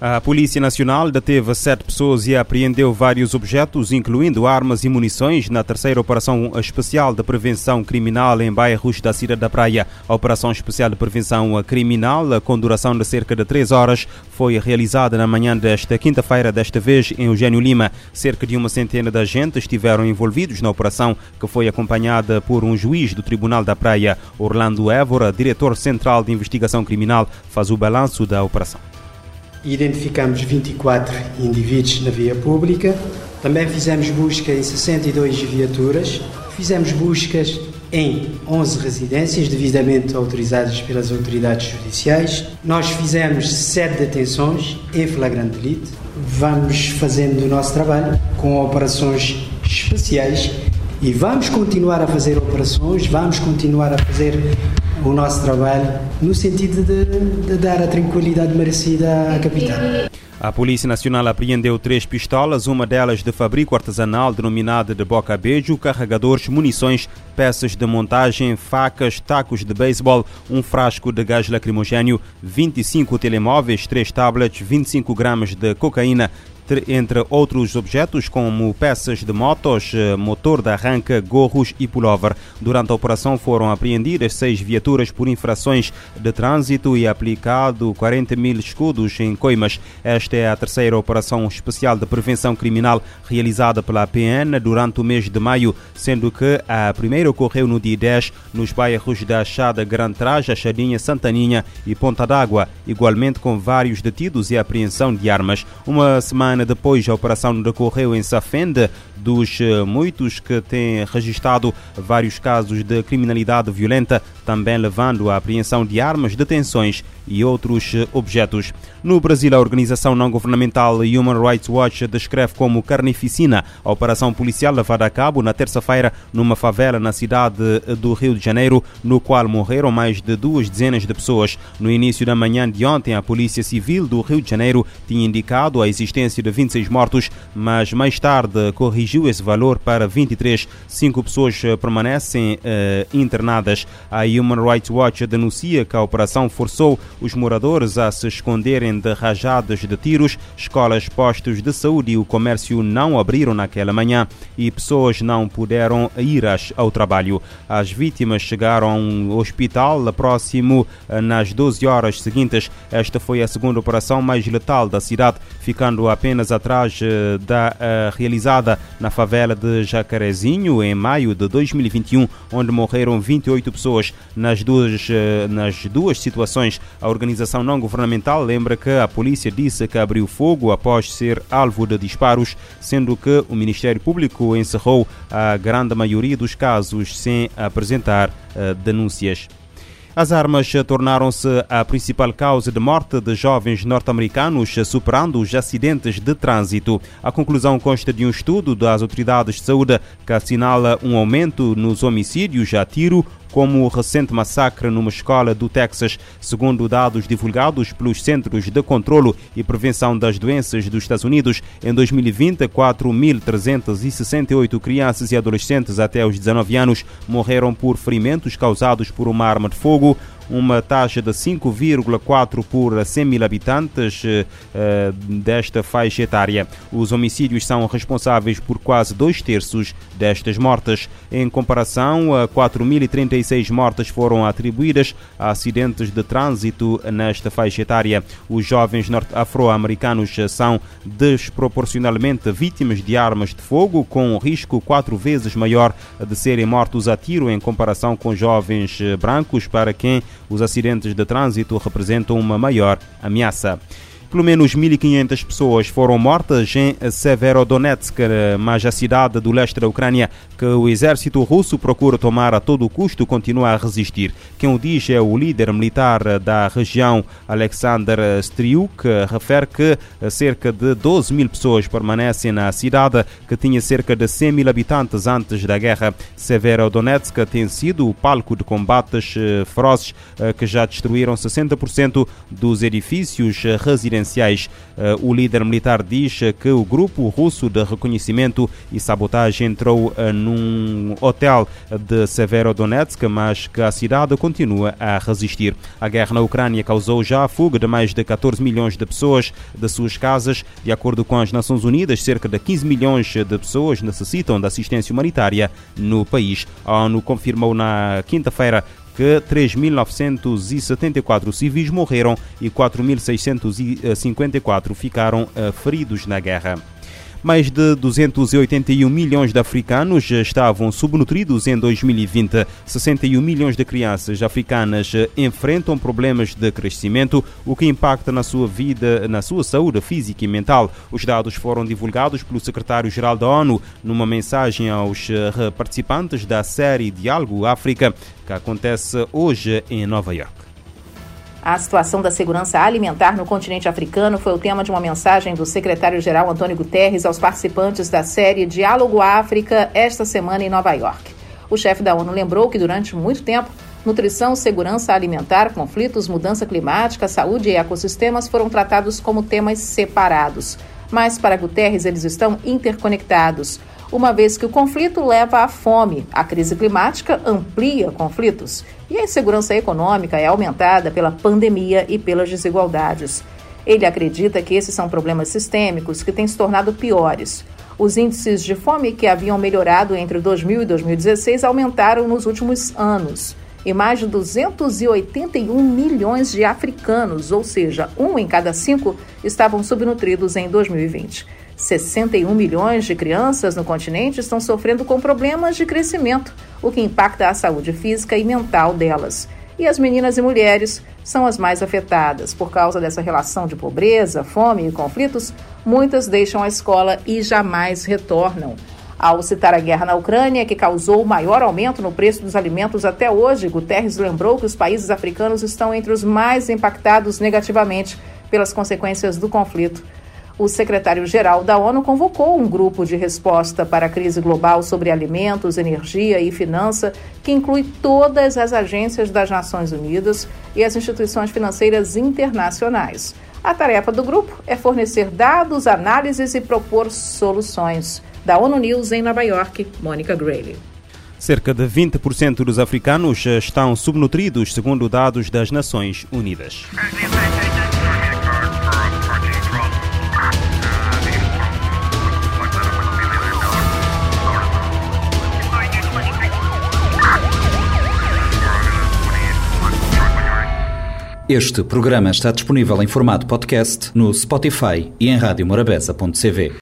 A Polícia Nacional deteve sete pessoas e apreendeu vários objetos, incluindo armas e munições, na terceira Operação Especial de Prevenção Criminal em bairros da Cidade da Praia. A Operação Especial de Prevenção Criminal, com duração de cerca de três horas, foi realizada na manhã desta quinta-feira, desta vez em Eugênio Lima. Cerca de uma centena de agentes estiveram envolvidos na operação, que foi acompanhada por um juiz do Tribunal da Praia. Orlando Évora, diretor central de investigação criminal, faz o balanço da operação. Identificamos 24 indivíduos na via pública. Também fizemos busca em 62 viaturas. Fizemos buscas em 11 residências devidamente autorizadas pelas autoridades judiciais. Nós fizemos 7 detenções em flagrante delito. Vamos fazendo o nosso trabalho com operações especiais e vamos continuar a fazer operações, vamos continuar a fazer o nosso trabalho no sentido de, de dar a tranquilidade merecida à capital. A Polícia Nacional apreendeu três pistolas, uma delas de fabrico artesanal denominada de boca beijo, carregadores, munições, peças de montagem, facas, tacos de beisebol, um frasco de gás lacrimogênio, 25 telemóveis, três tablets, 25 gramas de cocaína, entre outros objetos como peças de motos, eh, motor de arranque, gorros e pullover. Durante a operação foram apreendidas seis viaturas por infrações de trânsito e aplicado 40 mil escudos em coimas. Esta é a terceira operação especial de prevenção criminal realizada pela PN durante o mês de maio, sendo que a primeira ocorreu no dia 10 nos bairros da Achada Grande Traja, Chadinha, Santaninha e Ponta d'Água, igualmente com vários detidos e apreensão de armas. Uma semana semana depois, a operação decorreu em Safende, dos eh, muitos que têm registrado vários casos de criminalidade violenta, também levando à apreensão de armas, detenções e outros eh, objetos. No Brasil, a organização não-governamental Human Rights Watch descreve como carnificina a operação policial levada a cabo na terça-feira numa favela na cidade do Rio de Janeiro, no qual morreram mais de duas dezenas de pessoas. No início da manhã de ontem, a Polícia Civil do Rio de Janeiro tinha indicado a existência de 26 mortos, mas mais tarde corrigiu esse valor para 23. Cinco pessoas eh, permanecem uh, internadas. A Human Rights Watch denuncia que a operação forçou os moradores a se esconderem de rajadas de tiros, escolas, postos de saúde e o comércio não abriram naquela manhã e pessoas não puderam ir ao trabalho. As vítimas chegaram a um hospital próximo eh, nas 12 horas seguintes. Esta foi a segunda operação mais letal da cidade, ficando apenas atrás eh, da uh, realizada na favela de Jacarezinho em maio de 2021, onde morreram 28 pessoas. Nas duas, nas duas situações, a a organização não governamental lembra que a polícia disse que abriu fogo após ser alvo de disparos, sendo que o Ministério Público encerrou a grande maioria dos casos sem apresentar uh, denúncias. As armas tornaram-se a principal causa de morte de jovens norte-americanos, superando os acidentes de trânsito. A conclusão consta de um estudo das autoridades de saúde que assinala um aumento nos homicídios a tiro, como o recente massacre numa escola do Texas, segundo dados divulgados pelos Centros de Controlo e Prevenção das Doenças dos Estados Unidos. Em 2020, 4.368 crianças e adolescentes até os 19 anos morreram por ferimentos causados por uma arma de fogo uma taxa de 5,4 por 100 mil habitantes uh, desta faixa etária. Os homicídios são responsáveis por quase dois terços destas mortes. Em comparação, 4.036 mortes foram atribuídas a acidentes de trânsito nesta faixa etária. Os jovens afro-americanos são desproporcionalmente vítimas de armas de fogo, com um risco quatro vezes maior de serem mortos a tiro em comparação com jovens brancos, para quem os acidentes de trânsito representam uma maior ameaça. Pelo menos 1.500 pessoas foram mortas em Severodonetsk, mas a cidade do leste da Ucrânia, que o exército russo procura tomar a todo custo, continua a resistir. Quem o diz é o líder militar da região, Alexander Striuk, refere que cerca de 12 mil pessoas permanecem na cidade, que tinha cerca de 100 mil habitantes antes da guerra. Severodonetsk tem sido o palco de combates ferozes que já destruíram 60% dos edifícios residenciais residenciais. O líder militar diz que o grupo russo de reconhecimento e sabotagem entrou num hotel de Severodonetsk, mas que a cidade continua a resistir. A guerra na Ucrânia causou já a fuga de mais de 14 milhões de pessoas de suas casas. De acordo com as Nações Unidas, cerca de 15 milhões de pessoas necessitam de assistência humanitária no país. A ONU confirmou na quinta-feira que 3.974 civis morreram e 4.654 ficaram eh, feridos na guerra. Mais de 281 milhões de africanos estavam subnutridos em 2020. 61 milhões de crianças africanas enfrentam problemas de crescimento, o que impacta na sua vida, na sua saúde física e mental. Os dados foram divulgados pelo secretário-geral da ONU numa mensagem aos participantes da série Diálogo África, que acontece hoje em Nova York. A situação da segurança alimentar no continente africano foi o tema de uma mensagem do secretário-geral Antônio Guterres aos participantes da série Diálogo África esta semana em Nova York. O chefe da ONU lembrou que durante muito tempo, nutrição, segurança alimentar, conflitos, mudança climática, saúde e ecossistemas foram tratados como temas separados. Mas para Guterres, eles estão interconectados uma vez que o conflito leva à fome, a crise climática amplia conflitos e a insegurança econômica é aumentada pela pandemia e pelas desigualdades. Ele acredita que esses são problemas sistêmicos que têm se tornado piores. Os índices de fome que haviam melhorado entre 2000 e 2016 aumentaram nos últimos anos. E mais de 281 milhões de africanos, ou seja, um em cada cinco, estavam subnutridos em 2020. 61 milhões de crianças no continente estão sofrendo com problemas de crescimento, o que impacta a saúde física e mental delas. E as meninas e mulheres são as mais afetadas. Por causa dessa relação de pobreza, fome e conflitos, muitas deixam a escola e jamais retornam. Ao citar a guerra na Ucrânia, que causou o maior aumento no preço dos alimentos até hoje, Guterres lembrou que os países africanos estão entre os mais impactados negativamente pelas consequências do conflito o secretário-geral da ONU convocou um grupo de resposta para a crise global sobre alimentos, energia e finança, que inclui todas as agências das Nações Unidas e as instituições financeiras internacionais. A tarefa do grupo é fornecer dados, análises e propor soluções. Da ONU News em Nova York, Mônica Grayley. Cerca de 20% dos africanos estão subnutridos, segundo dados das Nações Unidas. Este programa está disponível em formato podcast no Spotify e em radiomorabeza.cv.